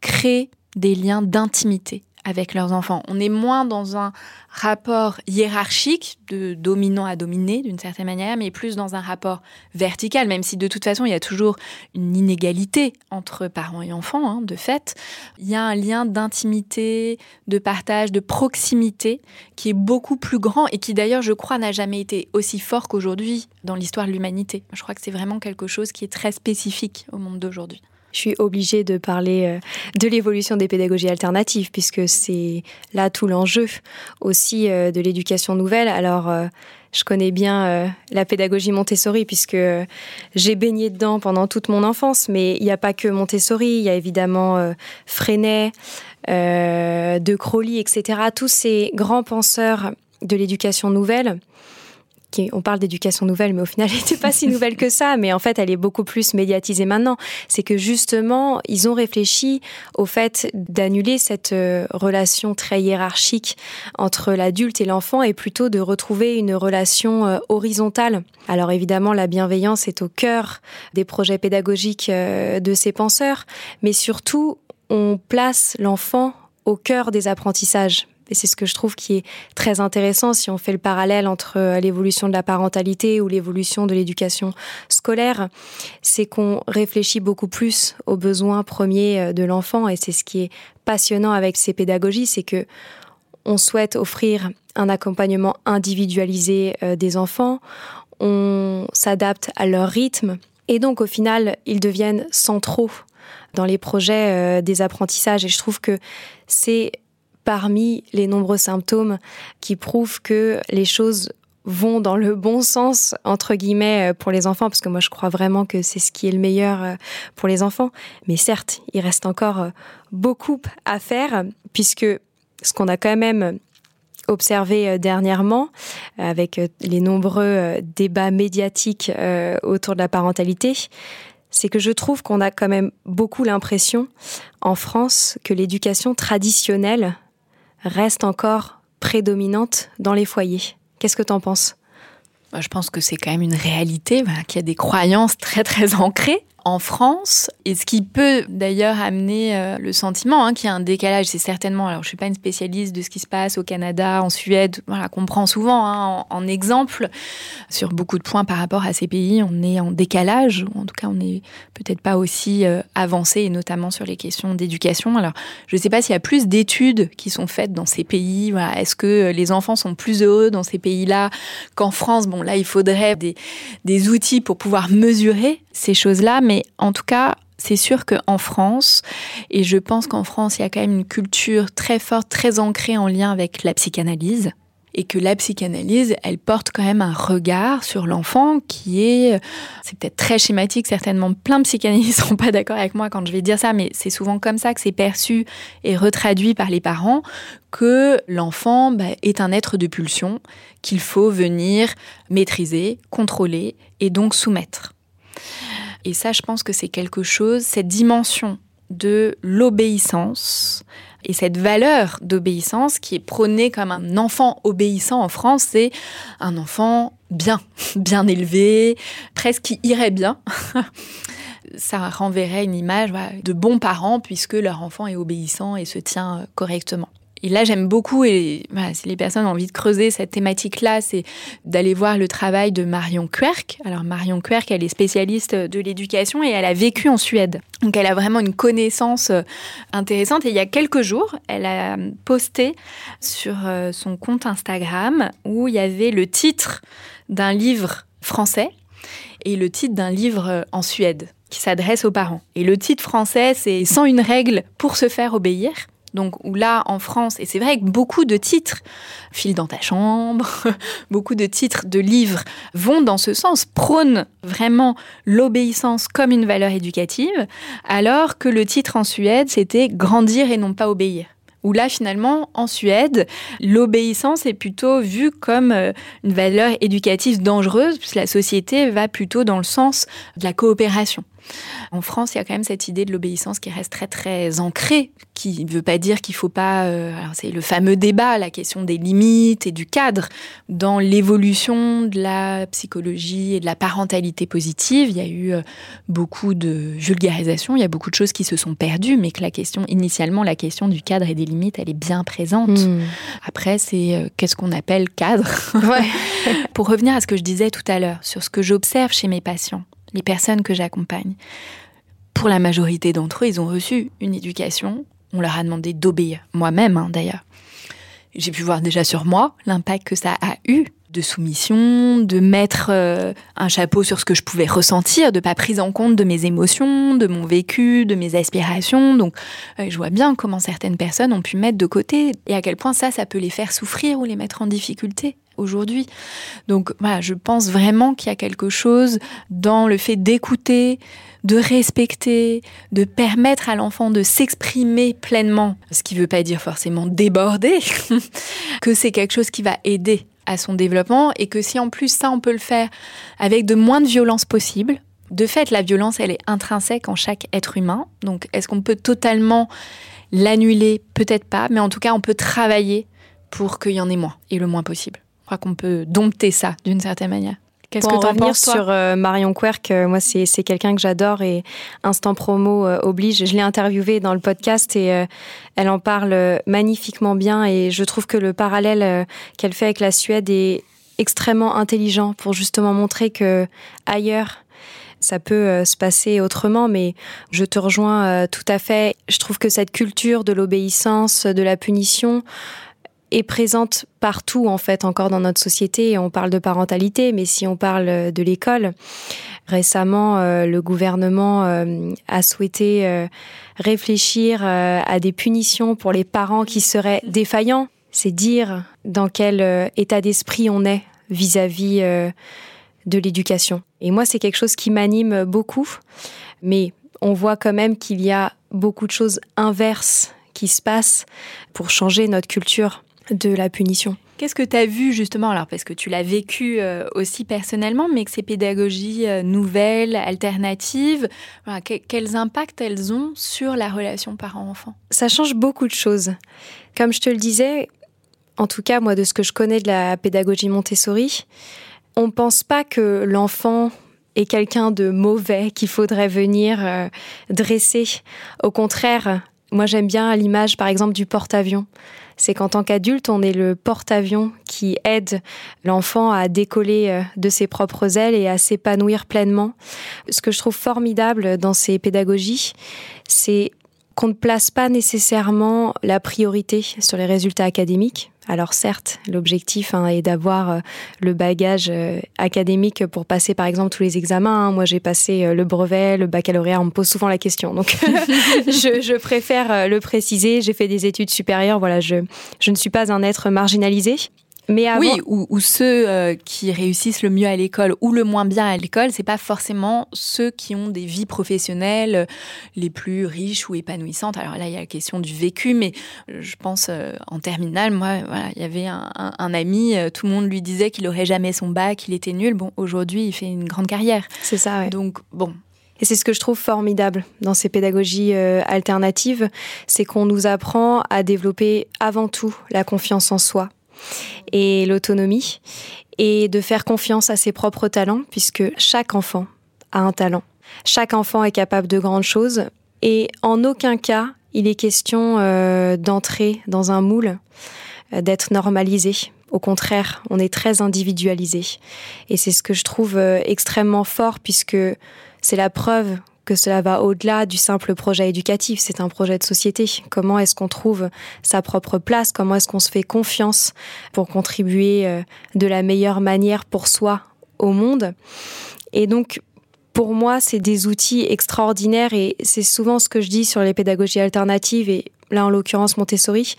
créent des liens d'intimité avec leurs enfants. On est moins dans un rapport hiérarchique de dominant à dominé d'une certaine manière, mais plus dans un rapport vertical, même si de toute façon il y a toujours une inégalité entre parents et enfants, hein, de fait. Il y a un lien d'intimité, de partage, de proximité qui est beaucoup plus grand et qui d'ailleurs, je crois, n'a jamais été aussi fort qu'aujourd'hui dans l'histoire de l'humanité. Je crois que c'est vraiment quelque chose qui est très spécifique au monde d'aujourd'hui je suis obligée de parler euh, de l'évolution des pédagogies alternatives, puisque c'est là tout l'enjeu aussi euh, de l'éducation nouvelle. Alors, euh, je connais bien la pédagogie Montessori, puisque j'ai baigné dedans pendant toute mon enfance, mais il n'y a pas que Montessori, il y a évidemment Freinet, De Crowley, etc. Tous ces grands penseurs de l'éducation nouvelle on parle d'éducation nouvelle, mais au final, elle n'était pas si nouvelle que ça. Mais en fait, elle est beaucoup plus médiatisée maintenant. C'est que justement, ils ont réfléchi au fait d'annuler cette euh, relation très hiérarchique entre l'adulte et l'enfant et plutôt de retrouver une relation euh, horizontale. Alors évidemment, la bienveillance est au cœur des projets pédagogiques euh, de ces penseurs, mais surtout, on place l'enfant au cœur des apprentissages. Et c'est ce que je trouve qui est très intéressant si on fait le parallèle entre euh, l'évolution de la parentalité ou l'évolution de l'éducation scolaire, c'est qu'on réfléchit beaucoup plus aux besoins premiers euh, de l'enfant. Et c'est ce qui est passionnant avec ces pédagogies, c'est que on souhaite offrir un accompagnement individualisé euh, des enfants, on s'adapte à leur rythme. Et donc au final, ils deviennent centraux dans les projets des apprentissages. Et je trouve que c'est parmi les nombreux symptômes qui prouvent que les choses vont dans le bon sens, entre guillemets, euh, pour les enfants, parce que moi je crois vraiment que c'est ce qui est le meilleur euh, pour les enfants. Mais certes, il reste encore euh, beaucoup à faire, puisque ce qu'on a quand même observé dernièrement, avec les nombreux débats médiatiques autour de la parentalité, c'est que je trouve qu'on a quand même beaucoup l'impression en France que l'éducation traditionnelle reste encore prédominante dans les foyers. Qu'est-ce que tu en penses Je pense que c'est quand même une réalité, qu'il y a des croyances très très ancrées en France, et ce qui peut d'ailleurs amener euh, le sentiment hein, qu'il y a un décalage, c'est certainement, alors je suis pas une spécialiste de ce qui se passe au Canada, en Suède, voilà, qu'on prend souvent hein, en, exemple, sur beaucoup de points par rapport à ces pays, on est en décalage, ou en tout cas on n'est peut-être pas aussi euh, avancé, et notamment sur les questions d'éducation. Alors je ne sais pas s'il y a plus d'études qui sont faites dans ces pays, est-ce que les enfants sont plus heureux dans ces pays-là qu'en France? Bon là, il faudrait des, des outils pour pouvoir mesurer ces choses-là, mais en tout cas, c'est sûr qu'en France, et je pense qu'en France, il y a quand même une culture très forte, très ancrée en lien avec la psychanalyse. et que la psychanalyse, elle porte quand même un regard sur l'enfant qui est, c'est peut-être très schématique, certainement plein de psychanalystes ne seront pas d'accord avec moi quand je vais dire ça, mais c'est souvent comme ça que c'est perçu et retraduit par les parents, que l'enfant bah, est un être de pulsion qu'il faut venir maîtriser, contrôler et donc soumettre. Et ça, je pense que c'est quelque chose, cette dimension de l'obéissance, et cette valeur d'obéissance qui est prônée comme un enfant obéissant en France, c'est un enfant bien, bien élevé, presque qui irait bien. Ça renverrait une image de bons parents puisque leur enfant est obéissant et se tient correctement. Et là, j'aime beaucoup, et si les personnes ont envie de creuser cette thématique-là, c'est d'aller voir le travail de Marion Querc. Alors, Marion Querc, elle est spécialiste de l'éducation et elle a vécu en Suède. Donc, elle a vraiment une connaissance euh, intéressante. Et il y a quelques jours, elle a posté sur euh, son compte Instagram où il y avait le titre d'un livre français et le titre d'un livre euh, en Suède qui s'adresse aux parents. Et le titre français, c'est Sans une règle pour se faire obéir. Donc, où là, en France, et c'est vrai que beaucoup de titres, File dans ta chambre, beaucoup de titres de livres vont dans ce sens, prônent vraiment l'obéissance comme une valeur éducative, alors que le titre en Suède, c'était Grandir et non pas obéir où là finalement en Suède, l'obéissance est plutôt vue comme euh, une valeur éducative dangereuse, puisque la société va plutôt dans le sens de la coopération. En France, il y a quand même cette idée de l'obéissance qui reste très très ancrée, qui ne veut pas dire qu'il ne faut pas. Euh, c'est le fameux débat, la question des limites et du cadre dans l'évolution de la psychologie et de la parentalité positive. Il y a eu euh, beaucoup de vulgarisation, il y a beaucoup de choses qui se sont perdues, mais que la question initialement, la question du cadre et des limites, elle est bien présente. Hmm. Après, c'est euh, qu'est-ce qu'on appelle cadre? Pour revenir à ce que je disais tout à l'heure sur ce que j'observe chez mes patients les personnes que j'accompagne, pour la majorité d'entre eux, ils ont reçu une éducation. On leur a demandé d'obéir, moi-même hein, d'ailleurs. J'ai pu voir déjà sur moi l'impact que ça a eu de soumission, de mettre euh, un chapeau sur ce que je pouvais ressentir, de pas prise en compte de mes émotions, de mon vécu, de mes aspirations. Donc, euh, je vois bien comment certaines personnes ont pu mettre de côté et à quel point ça, ça peut les faire souffrir ou les mettre en difficulté aujourd'hui. Donc voilà, je pense vraiment qu'il y a quelque chose dans le fait d'écouter, de respecter, de permettre à l'enfant de s'exprimer pleinement, ce qui ne veut pas dire forcément déborder, que c'est quelque chose qui va aider à son développement et que si en plus ça on peut le faire avec de moins de violence possible, de fait la violence elle est intrinsèque en chaque être humain, donc est-ce qu'on peut totalement l'annuler? Peut-être pas, mais en tout cas on peut travailler pour qu'il y en ait moins et le moins possible. Crois qu'on peut dompter ça d'une certaine manière. Qu'est-ce que tu en penses sur euh, Marion Querc euh, Moi, c'est quelqu'un que j'adore et instant promo euh, oblige. Je l'ai interviewée dans le podcast et elle en parle magnifiquement bien. Et je trouve que le parallèle qu'elle fait avec la Suède est extrêmement intelligent pour justement montrer que ailleurs, ça peut se passer autrement, mais je te rejoins tout à fait. Je trouve que cette culture de l'obéissance, de la punition, est présente partout en fait encore dans notre société. On parle de parentalité, mais si on parle de l'école, récemment euh, le gouvernement euh, a souhaité euh, réfléchir à des punitions pour les parents qui seraient défaillants. C'est dire dans quel état d'esprit on est vis-à-vis de l'éducation. Et moi, c'est quelque chose qui m'anime beaucoup, mais on voit quand même qu'il y a beaucoup de choses inverses qui se passent pour changer notre culture de la punition. Qu'est-ce que tu as vu justement, alors parce que tu l'as vécu euh, aussi personnellement, mais que ces pédagogies euh, nouvelles, alternatives, quels impacts elles ont sur la relation parent-enfant? Ça change beaucoup de choses. Comme je te le disais, en tout cas moi de ce que je connais de la pédagogie Montessori, on ne pense pas que l'enfant est quelqu'un de mauvais qu'il faudrait venir euh, dresser. Au contraire, moi j'aime bien l'image par exemple du porte-avions c'est qu'en tant qu'adulte, on est le porte-avions qui aide l'enfant à décoller euh, de ses propres ailes et à s'épanouir pleinement. Ce que je trouve formidable dans ces pédagogies, c'est qu'on ne place pas nécessairement la priorité sur les résultats académiques. Alors certes, l'objectif hein, est d'avoir euh, le bagage euh, académique pour passer par exemple tous les examens. Hein. Moi j'ai passé euh, le brevet, le baccalauréat, on me pose souvent la question. Donc je, préfère le préciser, j'ai fait des études supérieures, voilà, je ne suis pas un être marginalisé. Mais avant... Oui, ou, ou ceux euh, qui réussissent le mieux à l'école ou le moins bien à l'école, c'est pas forcément ceux qui ont des vies professionnelles euh, les plus riches ou épanouissantes. Alors là, il y a la question du vécu, mais je pense euh, en terminale, moi, voilà, il y avait un, un, un ami, euh, tout le monde lui disait qu'il aurait jamais son bac, qu'il était nul. Bon, aujourd'hui, il fait une grande carrière. C'est ça, ouais. Donc, bon, Et c'est ce que je trouve formidable dans ces pédagogies euh, alternatives, c'est qu'on nous apprend à développer avant tout la confiance en soi et l'autonomie et de faire confiance à ses propres talents puisque chaque enfant a un talent. Chaque enfant est capable de grandes choses et en aucun cas il est question euh, d'entrer dans un moule, euh, d'être normalisé. Au contraire, on est très individualisé. Et c'est ce que je trouve euh, extrêmement fort puisque c'est la preuve que cela va au-delà du simple projet éducatif, c'est un projet de société. Comment est-ce qu'on trouve sa propre place? Comment est-ce qu'on se fait confiance pour contribuer euh, de la meilleure manière pour soi au monde? Et donc, pour moi, c'est des outils extraordinaires et c'est souvent ce que je dis sur les pédagogies alternatives et là, en l'occurrence, Montessori,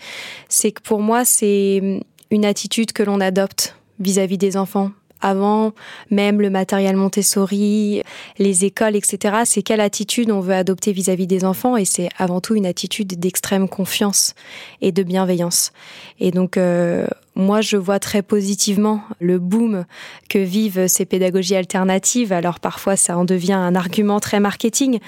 c'est que pour moi, c'est une attitude que l'on adopte vis-à-vis des enfants avant même le matériel Montessori, les écoles, etc. C'est quelle attitude on veut adopter vis-à-vis des enfants et c'est avant tout une attitude d'extrême confiance et de bienveillance. Et donc, euh, moi, je vois très positivement le boom que vivent ces pédagogies alternatives. Alors parfois, ça en devient un argument très marketing,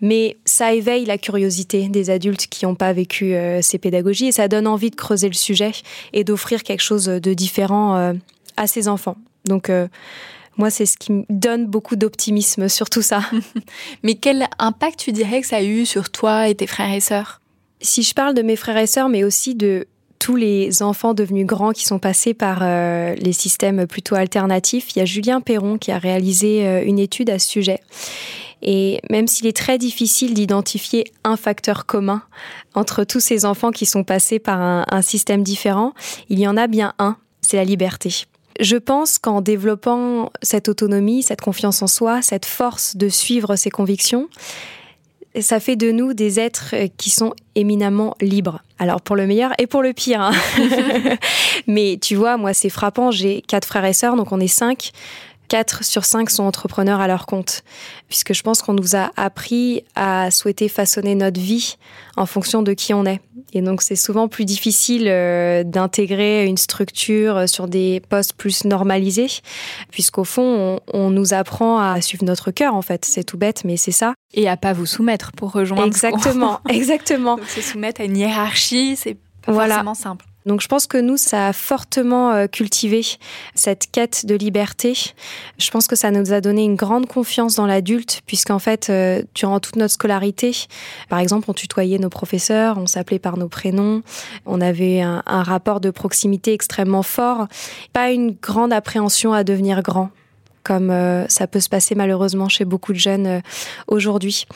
mais ça éveille la curiosité des adultes qui n'ont pas vécu euh, ces pédagogies et ça donne envie de creuser le sujet et d'offrir quelque chose de différent euh, à ces enfants. Donc, euh, moi, c'est ce qui me donne beaucoup d'optimisme sur tout ça. mais quel impact tu dirais que ça a eu sur toi et tes frères et sœurs? Si je parle de mes frères et sœurs, mais aussi de tous les enfants devenus grands qui sont passés par euh, les systèmes plutôt alternatifs, il y a Julien Perron qui a réalisé euh, une étude à ce sujet. Et même s'il est très difficile d'identifier un facteur commun entre tous ces enfants qui sont passés par un, un système différent, il y en a bien un, c'est la liberté. Je pense qu'en développant cette autonomie, cette confiance en soi, cette force de suivre ses convictions, ça fait de nous des êtres qui sont éminemment libres. Alors pour le meilleur et pour le pire. Hein. Mais tu vois, moi c'est frappant, j'ai quatre frères et sœurs, donc on est cinq. 4 sur 5 sont entrepreneurs à leur compte, puisque je pense qu'on nous a appris à souhaiter façonner notre vie en fonction de qui on est. Et donc c'est souvent plus difficile euh, d'intégrer une structure sur des postes plus normalisés, puisqu'au fond, on, on, nous apprend à suivre notre cœur, en fait. C'est tout bête, mais c'est ça. Et à pas vous soumettre pour rejoindre. Exactement, exactement. Donc se soumettre à une hiérarchie, c'est pas voilà. forcément simple. Donc je pense que nous, ça a fortement euh, cultivé cette quête de liberté. Je pense que ça nous a donné une grande confiance dans l'adulte, puisqu'en fait, euh, durant toute notre scolarité, par exemple, on tutoyait nos professeurs, on s'appelait par nos prénoms, on avait un, un rapport de proximité extrêmement fort, pas une grande appréhension à devenir grand comme euh, ça peut se passer malheureusement chez beaucoup de jeunes euh, aujourd'hui.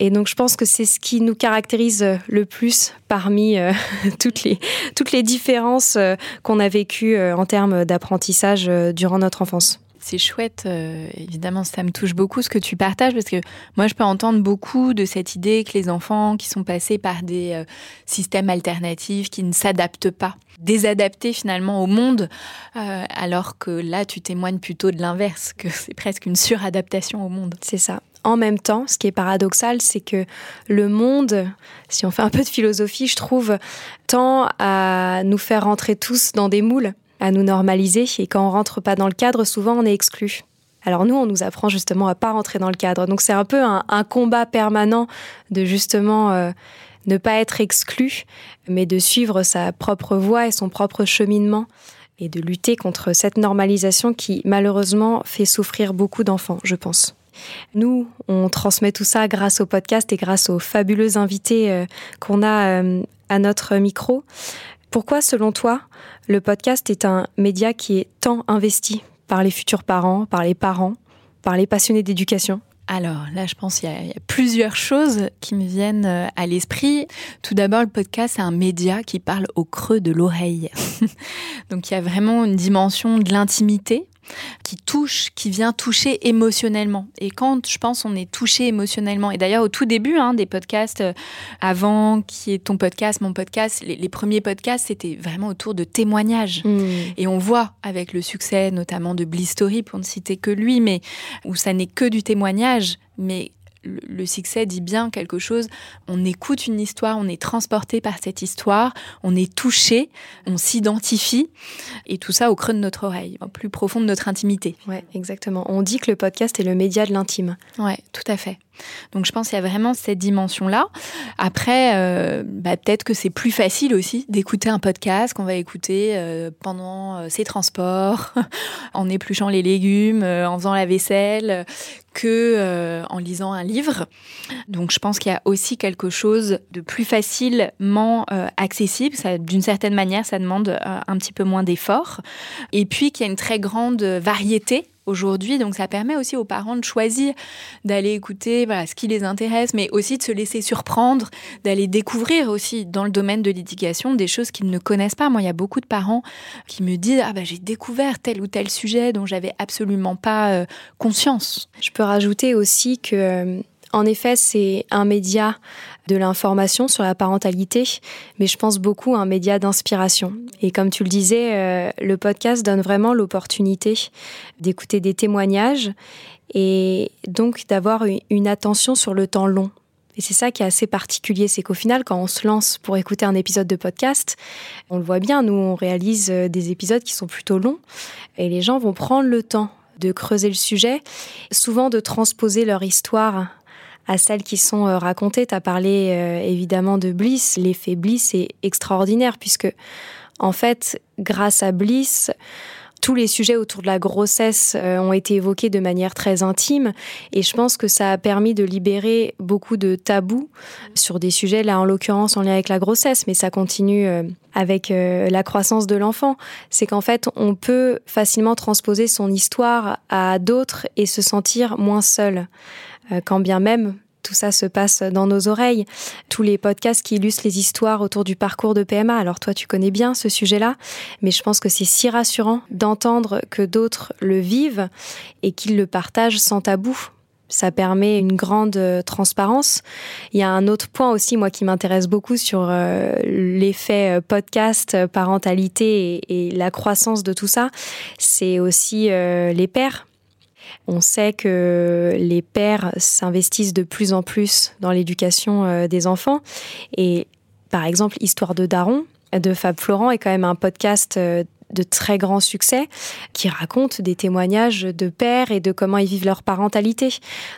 Et donc je pense que c'est ce qui nous caractérise le plus parmi euh, toutes, les, toutes les différences euh, qu'on a vécues euh, en termes d'apprentissage euh, durant notre enfance. C'est chouette, euh, évidemment, ça me touche beaucoup ce que tu partages parce que moi, je peux entendre beaucoup de cette idée que les enfants qui sont passés par des euh, systèmes alternatifs, qui ne s'adaptent pas, désadaptés finalement au monde, euh, alors que là, tu témoignes plutôt de l'inverse, que c'est presque une suradaptation au monde. C'est ça. En même temps, ce qui est paradoxal, c'est que le monde, si on fait un peu de philosophie, je trouve, tend à nous faire rentrer tous dans des moules à nous normaliser et quand on rentre pas dans le cadre, souvent on est exclu. Alors nous, on nous apprend justement à pas rentrer dans le cadre. Donc c'est un peu un, combat permanent de justement euh, ne pas être exclu, mais de suivre sa propre voie et son propre cheminement et de lutter contre cette normalisation qui malheureusement fait souffrir beaucoup d'enfants, je pense. Nous, on transmet tout ça grâce au podcast et grâce aux fabuleux invités euh, qu'on a euh, à notre micro. Pourquoi, selon toi, le podcast est un média qui est tant investi par les futurs parents, par les parents, par les passionnés d'éducation? Alors là, je pense qu'il y, y, a plusieurs choses qui me viennent euh, à l'esprit. Tout d'abord, le podcast, c'est un média qui parle au creux de l'oreille. Donc il y a vraiment une dimension de l'intimité qui touche, qui vient toucher émotionnellement. Et quand je pense on est touché émotionnellement, et d'ailleurs au tout début hein, des podcasts, euh, avant qui est ton podcast, mon podcast, les, les premiers podcasts, c'était vraiment autour de témoignages. Mm. Et on voit avec le succès notamment de Bliss Story, pour ne citer que lui, mais où ça n'est que du témoignage, mais le, le succès dit bien quelque chose. On écoute une histoire, on est transporté par cette histoire, on est touché, on s'identifie, et tout ça au creux de notre oreille, au plus profond de notre intimité. Ouais, exactement. On dit que le podcast est le média de l'intime. Ouais, tout à fait. Donc je pense qu'il y a vraiment cette dimension-là. Après, euh, bah, peut-être que c'est plus facile aussi d'écouter un podcast qu'on va écouter euh, pendant euh, ses transports, en épluchant les légumes, en faisant la vaisselle, que en lisant un livre. Donc je pense qu'il y a aussi quelque chose de plus facilement accessible. D'une certaine manière, ça demande un petit peu moins d'efforts. Et puis qu'il y a une très grande variété aujourd'hui. Donc ça permet aussi aux parents de choisir d'aller écouter voilà, ce qui les intéresse, mais aussi de se laisser surprendre, d'aller découvrir aussi dans le domaine de l'éducation des choses qu'ils ne connaissent pas. Moi, il y a beaucoup de parents qui me disent ah bah j'ai découvert tel ou tel sujet dont j'avais absolument pas euh, conscience. Je peux rajouter aussi que, euh, en effet, c'est un média de l'information sur la parentalité, mais je pense beaucoup à un média d'inspiration. Et comme tu le disais, euh, le podcast donne vraiment l'opportunité d'écouter des témoignages et donc d'avoir une- attention sur le temps long. Et c'est ça qui est assez particulier, c'est qu'au final, quand on se lance pour écouter un épisode de podcast, on le voit bien, nous, on réalise euh, des épisodes qui sont plutôt longs, et les gens vont prendre le temps de creuser le sujet, souvent de transposer leur histoire à celles qui sont euh, racontées. Tu as parlé euh, évidemment de Bliss. L'effet Bliss est extraordinaire puisque, en fait, grâce à Bliss, tous les sujets autour de la grossesse euh, ont été évoqués de manière très intime et je pense que ça a permis de libérer beaucoup de tabous sur des sujets, là en l'occurrence en lien avec la grossesse, mais ça continue euh, avec la croissance de l'enfant. C'est qu'en fait, on peut facilement transposer son histoire à d'autres et se sentir moins seul, quand bien même tout ça se passe dans nos oreilles. Tous les podcasts qui illustrent les histoires autour du parcours de PMA. Alors toi, tu connais bien ce sujet-là, mais je pense que c'est si rassurant d'entendre que d'autres le vivent et qu'ils le partagent sans tabou. Ça permet une grande euh, transparence. Il y a un autre point aussi, moi, qui m'intéresse beaucoup sur euh, l'effet euh, podcast, euh, parentalité et, la croissance de tout ça. C'est aussi euh, les pères. On sait que les pères s'investissent de plus en plus dans l'éducation euh, des enfants. Et par exemple, Histoire de Daron de Fab Florent est quand même un podcast euh, de très grand succès qui raconte des témoignages de pères et de comment ils vivent leur parentalité.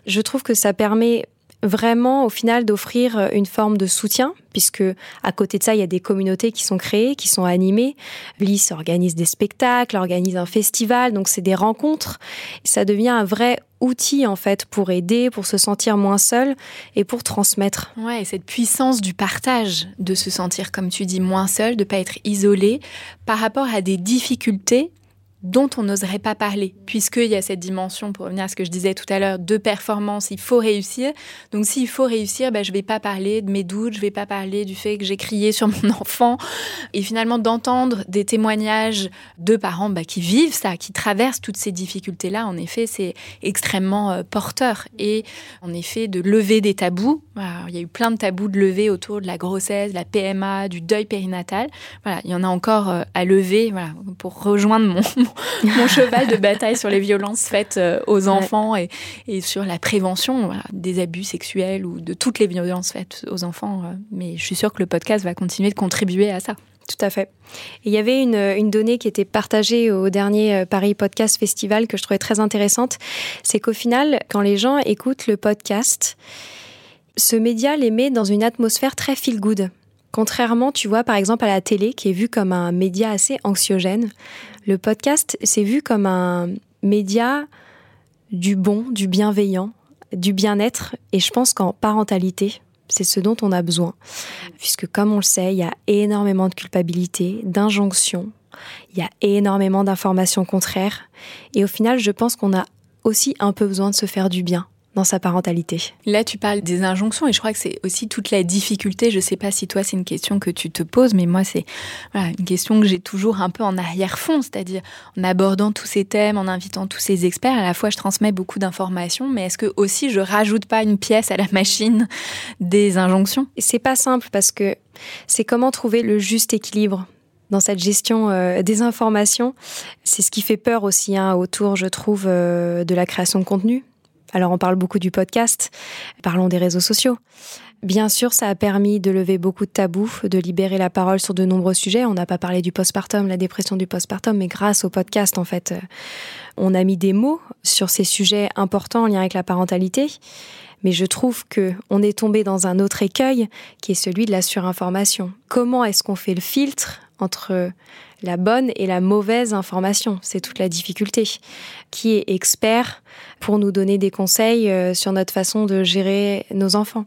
Je trouve que ça permet vraiment au final d'offrir euh, une forme de soutien puisque à côté de ça il y a des communautés qui sont créées qui sont animées. Bliss organise des spectacles organise un festival donc c'est des rencontres. Ça devient un vrai outil en fait pour aider pour se sentir moins seul et pour transmettre. Ouais, et cette puissance du partage, de se sentir, comme tu dis, moins seul, de pas être isolé par rapport à des difficultés dont on n'oserait pas parler, puisqu'il y a cette dimension, pour revenir à ce que je disais tout à l'heure, de performance, il faut réussir. Donc s'il faut réussir, ben, je vais pas parler de mes doutes, je vais pas parler du fait que j'ai crié sur mon enfant. Et finalement, d'entendre des témoignages de parents ben, qui vivent ça, qui traversent toutes ces difficultés-là, en effet, c'est extrêmement euh, porteur. Et en effet, de lever des tabous. Il y a eu plein de tabous de lever autour de la grossesse, de la PMA, du deuil périnatal. Voilà, il y en a encore euh, à lever pour rejoindre mon, mon cheval de bataille sur les violences faites euh, aux enfants et, et sur la prévention voilà, des abus sexuels ou de toutes les violences faites aux enfants. euh, Mais je suis sûre que le podcast va continuer de contribuer à ça. Tout à fait. Et il y avait une, une donnée qui était partagée au dernier euh, Paris Podcast Festival que je trouvais très intéressante. C'est qu'au final, quand les gens écoutent le podcast, ce média les met dans une atmosphère très feel good. Contrairement, tu vois, par exemple, à la télé, qui est vue comme un média assez anxiogène, le podcast, c'est vu comme un média du bon, du bienveillant, du bien-être. Et je pense qu'en parentalité, c'est ce dont on a besoin. Puisque, comme on le sait, il y a énormément de culpabilité, d'injonctions, il y a énormément d'informations contraires. Et au final, je pense qu'on a aussi un peu besoin de se faire du bien dans sa parentalité. Là, tu parles des injonctions et je crois que c'est aussi toute la difficulté. Je ne sais pas si toi, c'est une question que tu te poses, mais moi, c'est voilà, une question que j'ai toujours un peu en arrière-fond, c'est-à-dire en abordant tous ces thèmes, en invitant tous ces experts. À la fois, je transmets beaucoup d'informations, mais est-ce que aussi je rajoute pas une pièce à la machine des injonctions? C'est pas simple parce que c'est comment trouver le juste équilibre dans cette gestion euh, des informations. C'est ce qui fait peur aussi hein, autour, je trouve, euh, de la création de contenu alors on parle beaucoup du podcast, parlons des réseaux sociaux. Bien sûr, ça a permis de lever beaucoup de tabous, de libérer la parole sur de nombreux sujets. On n'a pas parlé du postpartum, la dépression du postpartum, mais grâce au podcast, en fait, euh, on a mis des mots sur ces sujets importants en lien avec la parentalité. Mais je trouve que on est tombé dans un autre écueil qui est celui de la surinformation. Comment est-ce qu'on fait le filtre entre la bonne et la mauvaise information. C'est toute la difficulté. Qui est expert pour nous donner des conseils euh, sur notre façon de gérer nos enfants?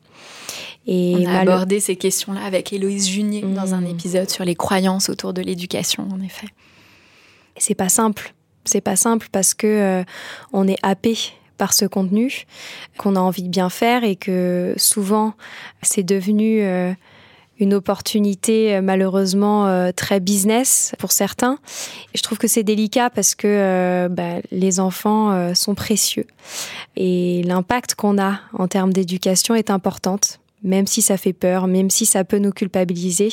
Et On a abordé ces questions-là avec Héloïse Junier dans un mmh. épisode sur les croyances autour de l'éducation, en effet. C'est pas simple. C'est pas simple parce que euh, on est happé par ce contenu, qu'on a envie de bien faire et que souvent c'est devenu euh, une opportunité euh, malheureusement euh, très business pour certains. Je trouve que c'est délicat parce que euh, bah, les enfants sont précieux et l'impact qu'on a en termes d'éducation est importante, même si ça fait peur, même si ça peut nous culpabiliser.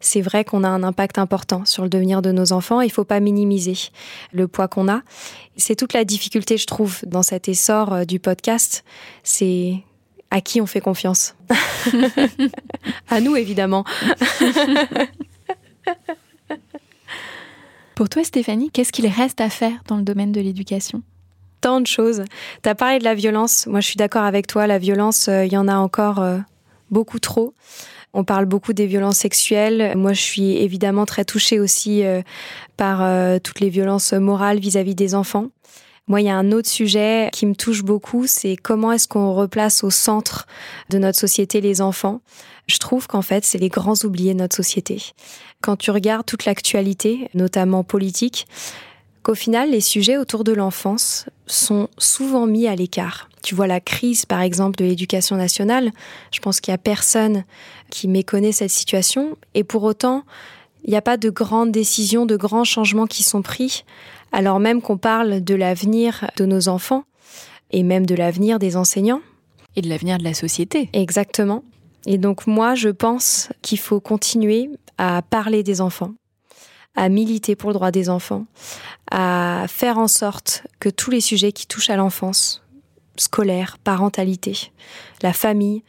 C'est vrai qu'on a un impact important sur le devenir de nos enfants. Il faut pas minimiser le poids qu'on a. C'est toute la difficulté, je trouve, dans cet essor du podcast. C'est à qui on fait confiance À nous, évidemment. Pour toi, Stéphanie, qu'est-ce qu'il reste à faire dans le domaine de l'éducation? Tant de choses. Tu as parlé de la violence. Moi, je suis d'accord avec toi. La violence, euh, il y en a encore euh, beaucoup trop. On parle beaucoup des violences sexuelles. Moi, je suis évidemment très touchée aussi euh, par toutes les violences morales vis à -vis des enfants. Moi, il y a un autre sujet qui me touche beaucoup, c'est comment est-ce qu'on replace au centre de notre société les enfants. Je trouve qu'en fait, c'est les grands oubliés de notre société. Quand tu regardes toute l'actualité, notamment politique, qu'au final, les sujets autour de l'enfance sont souvent mis à l'écart. Tu vois la crise, par exemple, de l'éducation nationale. Je pense qu'il y a personne qui méconnaît cette situation. Et pour autant, il n'y a pas de grandes décisions, de grands changements qui sont pris alors même qu'on parle de l'avenir de nos enfants et même de l'avenir des enseignants. Et de l'avenir de la société. Exactement. Et donc moi, je pense qu'il faut continuer à parler des enfants, à militer pour le droit des enfants, à faire en sorte que tous les sujets qui touchent à l'enfance, scolaire, parentalité, la famille,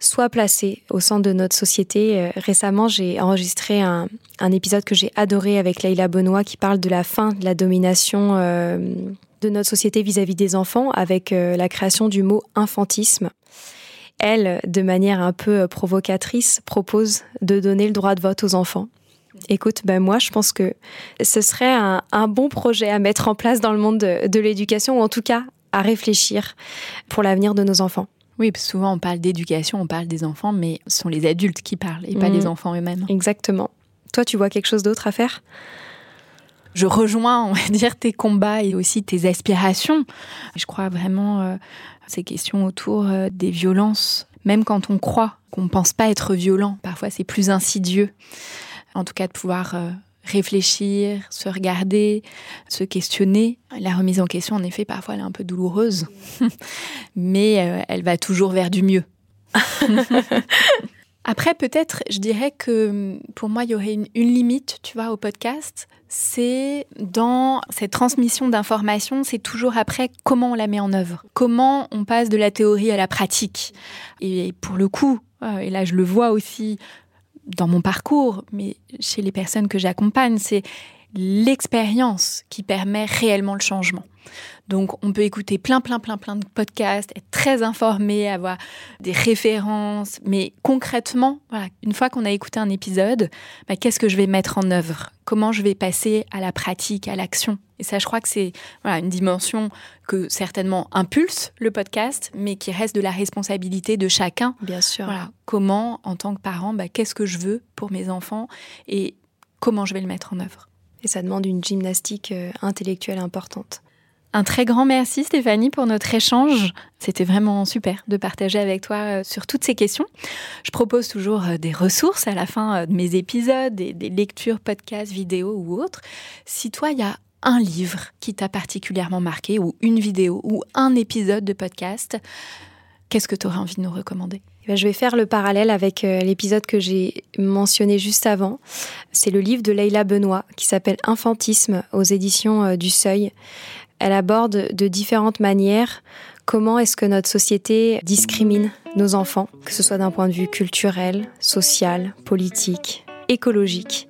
soit placé au centre de notre société. Euh, récemment, j'ai enregistré un, épisode que j'ai adoré avec Leïla Benoît qui parle de la fin de la domination euh, de notre société vis-à-vis des enfants avec euh, la création du mot infantisme. Elle, de manière un peu provocatrice, propose de donner le droit de vote aux enfants. Écoute, ben moi, je pense que ce serait un, bon projet à mettre en place dans le monde de l'éducation, ou en tout cas à réfléchir pour l'avenir de nos enfants. Oui, parce que souvent on parle d'éducation, on parle des enfants, mais ce sont les adultes qui parlent et pas les mmh. enfants eux-mêmes. Exactement. Toi, tu vois quelque chose d'autre à faire? Je rejoins, on va dire, tes combats et aussi tes aspirations. Je crois vraiment euh, ces questions autour euh, des violences, même quand on croit qu'on ne pense pas être violent, parfois c'est plus insidieux. En tout cas, de pouvoir euh, réfléchir, se regarder, se questionner. La remise en question, en effet, parfois, elle est un peu douloureuse, mais euh, elle va toujours vers du mieux. Après, peut-être, je dirais que pour moi, il y aurait une, limite, tu vois, au podcast. C'est dans cette transmission d'informations, c'est toujours après comment on la met en œuvre, comment on passe de la théorie à la pratique. Et pour le coup, euh, et là je le vois aussi dans mon parcours, mais chez les personnes que j'accompagne, c'est l'expérience qui permet réellement le changement. Donc on peut écouter plein, plein, plein, plein de podcasts, être très informé, avoir des références, mais concrètement, voilà, une fois qu'on a écouté un épisode, bah, qu'est-ce que je vais mettre en œuvre? Comment je vais passer à la pratique, à l'action? Et ça, je crois que c'est voilà, une dimension que certainement impulse le podcast, mais qui reste de la responsabilité de chacun. Bien sûr. Voilà, comment, en tant que parent, bah, qu'est-ce que je veux pour mes enfants et comment je vais le mettre en œuvre? Et ça demande une gymnastique euh, intellectuelle importante. Un très grand merci Stéphanie pour notre échange. C'était vraiment super de partager avec toi euh, sur toutes ces questions. Je propose toujours euh, des ressources à la fin euh, de mes épisodes, des, des lectures, podcasts, vidéos ou autres. Si toi, il y a un livre qui t'a particulièrement marqué ou une vidéo ou un épisode de podcast, qu'est-ce que tu aurais envie de nous recommander? Eh ben, je vais faire le parallèle avec l'épisode que j'ai mentionné juste avant. C'est le livre de Leila Benoît qui s'appelle Infantisme aux éditions du Seuil elle aborde de différentes manières comment est-ce que notre société discrimine nos enfants, que ce soit d'un point de vue culturel, social, politique, écologique.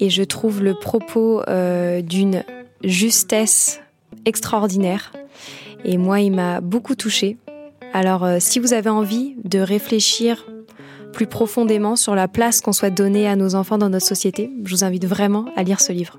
Et je trouve le propos euh, d'une justesse extraordinaire. Et moi, il m'a beaucoup touchée. Alors, euh, si vous avez envie de réfléchir plus profondément sur la place qu'on souhaite donner à nos enfants dans notre société, je vous invite vraiment à lire ce livre.